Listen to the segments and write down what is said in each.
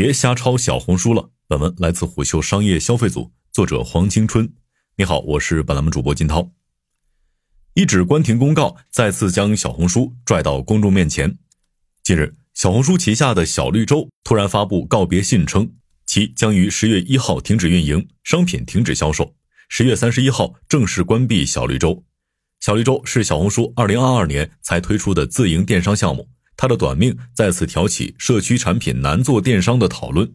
别瞎抄小红书了。本文来自虎嗅商业消费组，作者黄青春。你好，我是本栏目主播金涛。一纸关停公告再次将小红书拽到公众面前。近日，小红书旗下的小绿洲突然发布告别信，称其将于十月一号停止运营，商品停止销售，十月三十一号正式关闭小绿洲。小绿洲是小红书二零二二年才推出的自营电商项目，它的短命再次挑起社区产品难做电商的讨论。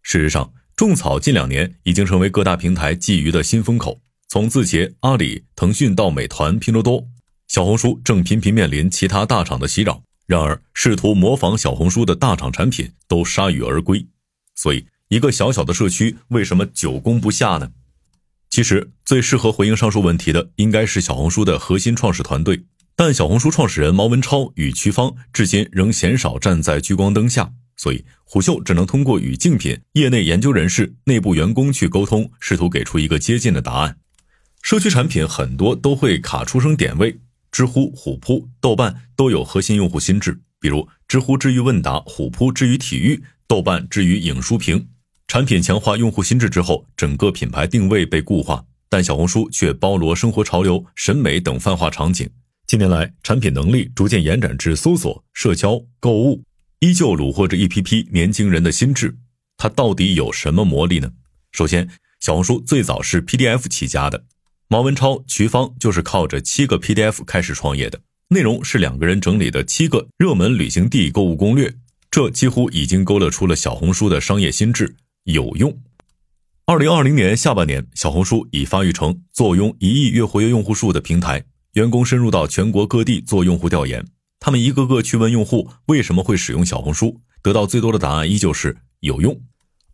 事实上，种草近两年已经成为各大平台觊觎的新风口。从字节、阿里、腾讯到美团、拼多多，小红书正频频面临其他大厂的袭扰。然而，试图模仿小红书的大厂产品都铩羽而归。所以，一个小小的社区为什么久攻不下呢？其实，最适合回应上述问题的应该是小红书的核心创始团队。但小红书创始人毛文超与瞿芳至今仍鲜少站在聚光灯下。所以，虎嗅只能通过与竞品、业内研究人士、内部员工去沟通，试图给出一个接近的答案。社区产品很多都会卡出生点位，知乎、虎扑、豆瓣都有核心用户心智，比如知乎之于问答，虎扑之于体育，豆瓣之于影书评。产品强化用户心智之后，整个品牌定位被固化，但小红书却包罗生活潮流、审美等泛化场景。近年来，产品能力逐渐延展至搜索、社交、购物，依旧虏获着一批批年轻人的心智。它到底有什么魔力呢？首先，小红书最早是 PDF 起家的。毛文超、瞿芳就是靠着七个 PDF 开始创业的，内容是两个人整理的七个热门旅行地购物攻略，这几乎已经勾勒出了小红书的商业心智，有用。二零二零年下半年，小红书已发育成坐拥一亿月活跃用户数的平台，员工深入到全国各地做用户调研，他们一个个去问用户为什么会使用小红书，得到最多的答案依旧是有用。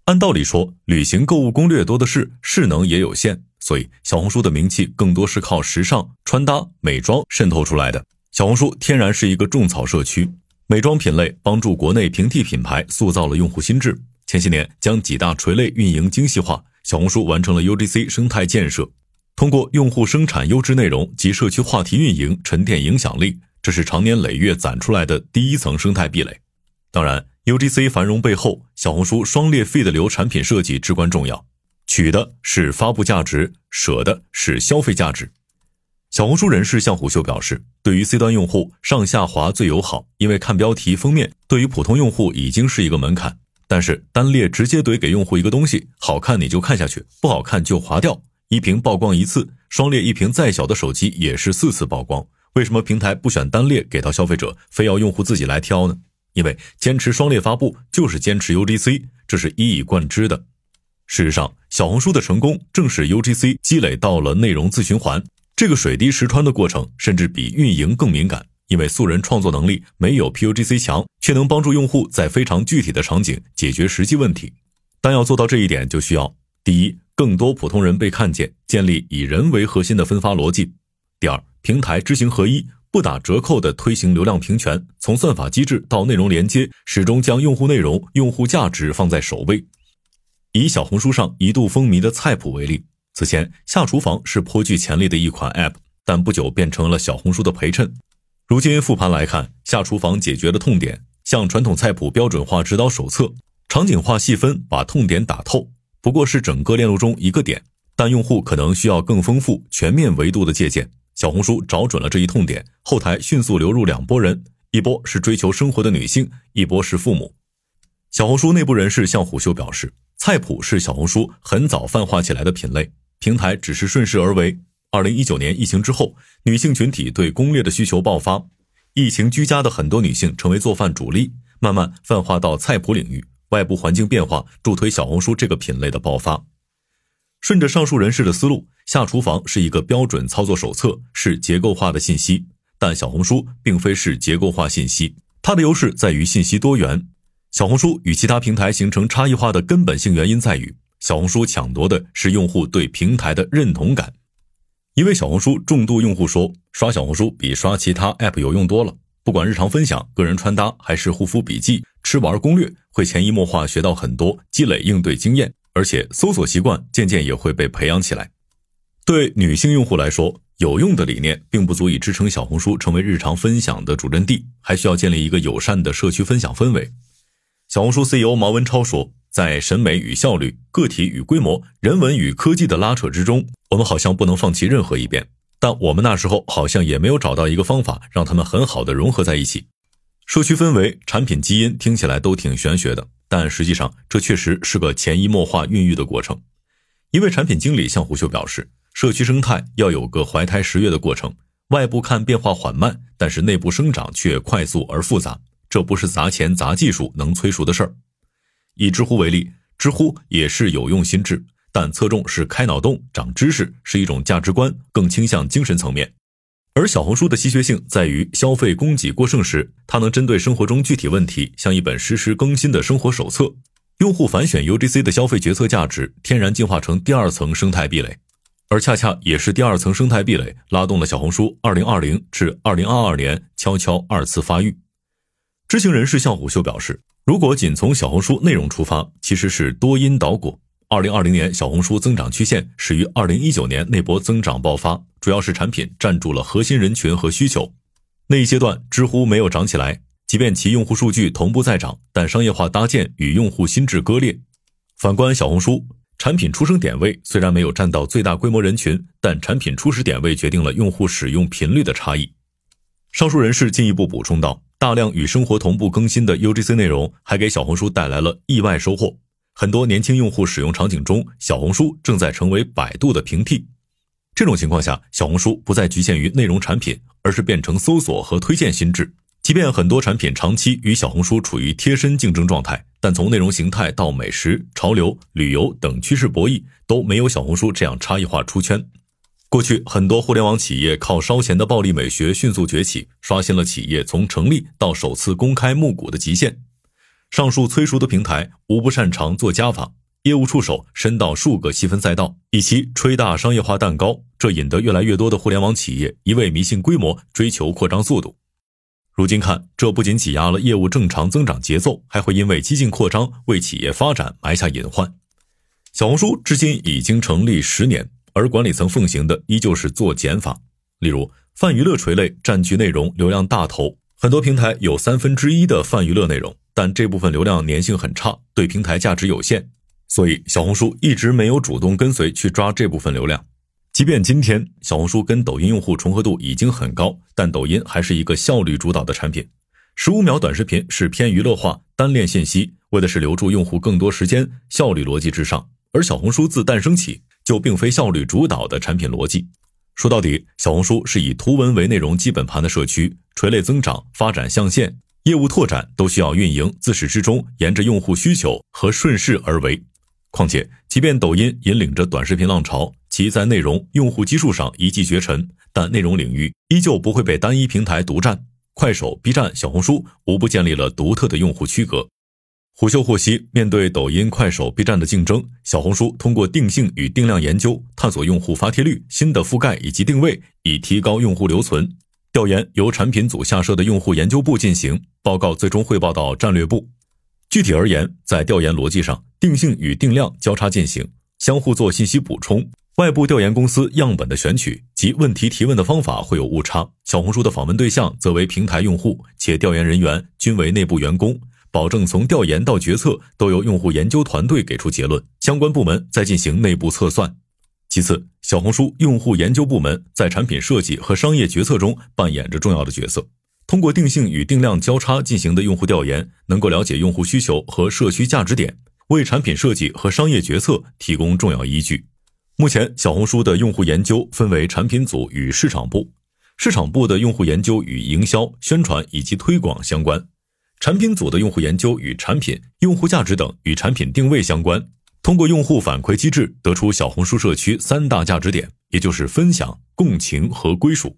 按道理说，旅行购物攻略多的是，势能也有限。所以，小红书的名气更多是靠时尚、穿搭、美妆渗透出来的。小红书天然是一个种草社区，美妆品类帮助国内平替品牌塑造了用户心智。前些年将几大垂类运营精细化，小红书完成了 UGC 生态建设，通过用户生产优质内容及社区话题运营沉淀影响力，这是长年累月攒出来的第一层生态壁垒。当然，UGC 繁荣背后，小红书双列 feed 流产品设计至关重要。取的是发布价值，舍的是消费价值。小红书人士向虎嗅表示，对于 C 端用户，上下滑最友好，因为看标题、封面对于普通用户已经是一个门槛。但是单列直接怼给用户一个东西，好看你就看下去，不好看就划掉。一屏曝光一次，双列一屏再小的手机也是四次曝光。为什么平台不选单列给到消费者，非要用户自己来挑呢？因为坚持双列发布就是坚持 UGC，这是一以贯之的。事实上，小红书的成功正是 UGC 积累到了内容自循环这个水滴石穿的过程，甚至比运营更敏感。因为素人创作能力没有 PUGC 强，却能帮助用户在非常具体的场景解决实际问题。但要做到这一点，就需要第一，更多普通人被看见，建立以人为核心的分发逻辑；第二，平台知行合一，不打折扣的推行流量平权，从算法机制到内容连接，始终将用户内容、用户价值放在首位。以小红书上一度风靡的菜谱为例，此前下厨房是颇具潜力的一款 App，但不久变成了小红书的陪衬。如今复盘来看，下厨房解决了痛点，像传统菜谱标准化指导手册、场景化细分，把痛点打透，不过是整个链路中一个点，但用户可能需要更丰富、全面维度的借鉴。小红书找准了这一痛点，后台迅速流入两拨人，一波是追求生活的女性，一波是父母。小红书内部人士向虎嗅表示。菜谱是小红书很早泛化起来的品类，平台只是顺势而为。二零一九年疫情之后，女性群体对攻略的需求爆发，疫情居家的很多女性成为做饭主力，慢慢泛化到菜谱领域。外部环境变化助推小红书这个品类的爆发。顺着上述人士的思路，下厨房是一个标准操作手册，是结构化的信息，但小红书并非是结构化信息，它的优势在于信息多元。小红书与其他平台形成差异化的根本性原因在于，小红书抢夺的是用户对平台的认同感。一位小红书重度用户说：“刷小红书比刷其他 app 有用多了，不管日常分享、个人穿搭，还是护肤笔记、吃玩攻略，会潜移默化学到很多，积累应对经验，而且搜索习惯渐渐也会被培养起来。”对女性用户来说，有用的理念并不足以支撑小红书成为日常分享的主阵地，还需要建立一个友善的社区分享氛围。小红书 CEO 毛文超说，在审美与效率、个体与规模、人文与科技的拉扯之中，我们好像不能放弃任何一边。但我们那时候好像也没有找到一个方法，让他们很好的融合在一起。社区氛围、产品基因听起来都挺玄学的，但实际上这确实是个潜移默化孕育的过程。一位产品经理向虎秀表示，社区生态要有个怀胎十月的过程，外部看变化缓慢，但是内部生长却快速而复杂，这不是砸钱砸技术能催熟的事儿。以知乎为例，知乎也是有用心智，但侧重是开脑洞、长知识，是一种价值观，更倾向精神层面。而小红书的稀缺性在于，消费供给过剩时，它能针对生活中具体问题，像一本实时更新的生活手册。用户反选 UGC 的消费决策价值，天然进化成第二层生态壁垒，而恰恰也是第二层生态壁垒，拉动了小红书2020至2022年悄悄二次发育。知情人士向虎嗅表示，如果仅从小红书内容出发，其实是多因导果。2020年小红书增长曲线始于2019年那波增长爆发。主要是产品占住了核心人群和需求，那一阶段知乎没有涨起来，即便其用户数据同步在涨，但商业化搭建与用户心智割裂。反观小红书，产品出生点位虽然没有占到最大规模人群，但产品初始点位决定了用户使用频率的差异。上述人士进一步补充道，大量与生活同步更新的 UGC 内容，还给小红书带来了意外收获。很多年轻用户使用场景中，小红书正在成为百度的平替。这种情况下，小红书不再局限于内容产品，而是变成搜索和推荐心智。即便很多产品长期与小红书处于贴身竞争状态，但从内容形态到美食、潮流、旅游等趋势博弈，都没有小红书这样差异化出圈。过去，很多互联网企业靠烧钱的暴力美学迅速崛起，刷新了企业从成立到首次公开募股的极限。上述催熟的平台，无不擅长做加法。业务触手伸到数个细分赛道，以其吹大商业化蛋糕，这引得越来越多的互联网企业一味迷信规模，追求扩张速度。如今看，这不仅挤压了业务正常增长节奏，还会因为激进扩张为企业发展埋下隐患。小红书至今已经成立十年，而管理层奉行的依旧是做减法。例如，泛娱乐垂类占据内容流量大头，很多平台有三分之一的泛娱乐内容，但这部分流量粘性很差，对平台价值有限。所以，小红书一直没有主动跟随去抓这部分流量。即便今天小红书跟抖音用户重合度已经很高，但抖音还是一个效率主导的产品。十五秒短视频是偏娱乐化、单链信息，为的是留住用户更多时间，效率逻辑至上。而小红书自诞生起就并非效率主导的产品逻辑。说到底，小红书是以图文为内容基本盘的社区，垂类增长、发展象限、业务拓展都需要运营，自始至终沿着用户需求和顺势而为。况且，即便抖音引领着短视频浪潮，其在内容用户基数上一骑绝尘，但内容领域依旧不会被单一平台独占。快手、B 站、小红书无不建立了独特的用户区隔。虎嗅获悉，面对抖音、快手、B 站的竞争，小红书通过定性与定量研究，探索用户发帖率、新的覆盖以及定位，以提高用户留存。调研由产品组下设的用户研究部进行，报告最终汇报到战略部。具体而言，在调研逻辑上，定性与定量交叉进行，相互做信息补充。外部调研公司样本的选取及问题提问的方法会有误差。小红书的访问对象则为平台用户，且调研人员均为内部员工，保证从调研到决策都由用户研究团队给出结论，相关部门再进行内部测算。其次，小红书用户研究部门在产品设计和商业决策中扮演着重要的角色。通过定性与定量交叉进行的用户调研，能够了解用户需求和社区价值点，为产品设计和商业决策提供重要依据。目前，小红书的用户研究分为产品组与市场部。市场部的用户研究与营销、宣传以及推广相关；产品组的用户研究与产品、用户价值等与产品定位相关。通过用户反馈机制，得出小红书社区三大价值点，也就是分享、共情和归属。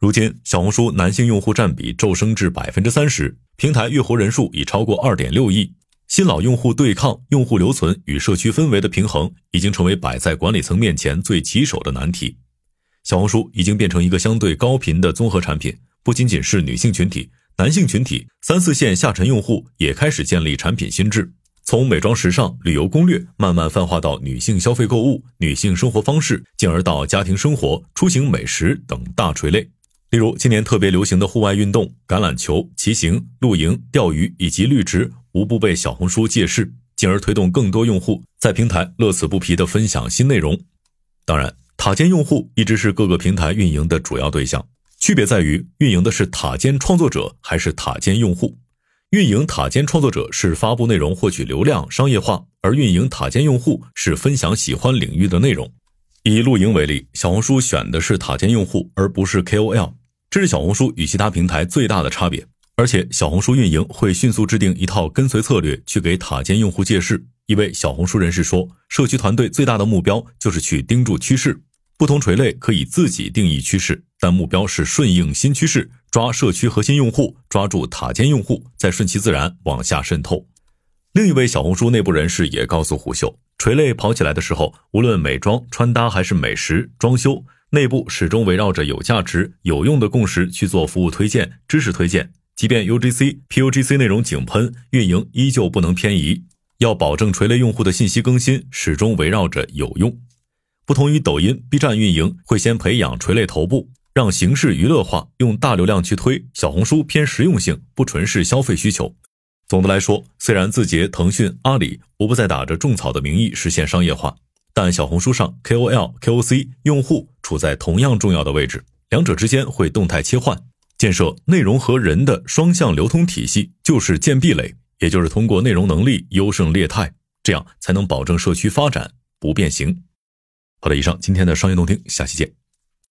如今，小红书男性用户占比骤升至百分之三十，平台月活人数已超过二点六亿。新老用户对抗用户留存与社区氛围的平衡，已经成为摆在管理层面前最棘手的难题。小红书已经变成一个相对高频的综合产品，不仅仅是女性群体，男性群体、三四线下沉用户也开始建立产品心智，从美妆时尚、旅游攻略，慢慢泛化到女性消费购物、女性生活方式，进而到家庭生活、出行美食等大垂类。例如，今年特别流行的户外运动，橄榄球、骑行、露营、钓鱼以及绿植，无不被小红书借势，进而推动更多用户在平台乐此不疲地分享新内容。当然，塔尖用户一直是各个平台运营的主要对象，区别在于运营的是塔尖创作者还是塔尖用户。运营塔尖创作者是发布内容获取流量商业化，而运营塔尖用户是分享喜欢领域的内容。以露营为例，小红书选的是塔尖用户，而不是 KOL，这是小红书与其他平台最大的差别。而且，小红书运营会迅速制定一套跟随策略，去给塔尖用户借势。一位小红书人士说：“社区团队最大的目标就是去盯住趋势，不同垂类可以自己定义趋势，但目标是顺应新趋势，抓社区核心用户，抓住塔尖用户，再顺其自然往下渗透。”另一位小红书内部人士也告诉虎嗅。垂类跑起来的时候，无论美妆、穿搭还是美食、装修，内部始终围绕着有价值、有用的共识去做服务推荐、知识推荐。即便 UGC、PUGC 内容井喷，运营依旧不能偏移，要保证垂类用户的信息更新始终围绕着有用。不同于抖音、B 站运营会先培养垂类头部，让形式娱乐化，用大流量去推。小红书偏实用性，不纯是消费需求。总的来说，虽然字节、腾讯、阿里无不在打着种草的名义实现商业化，但小红书上 KOL、KOC 用户处在同样重要的位置，两者之间会动态切换。建设内容和人的双向流通体系就是建壁垒，也就是通过内容能力优胜劣汰，这样才能保证社区发展不变形。好的，以上今天的商业动听，下期见。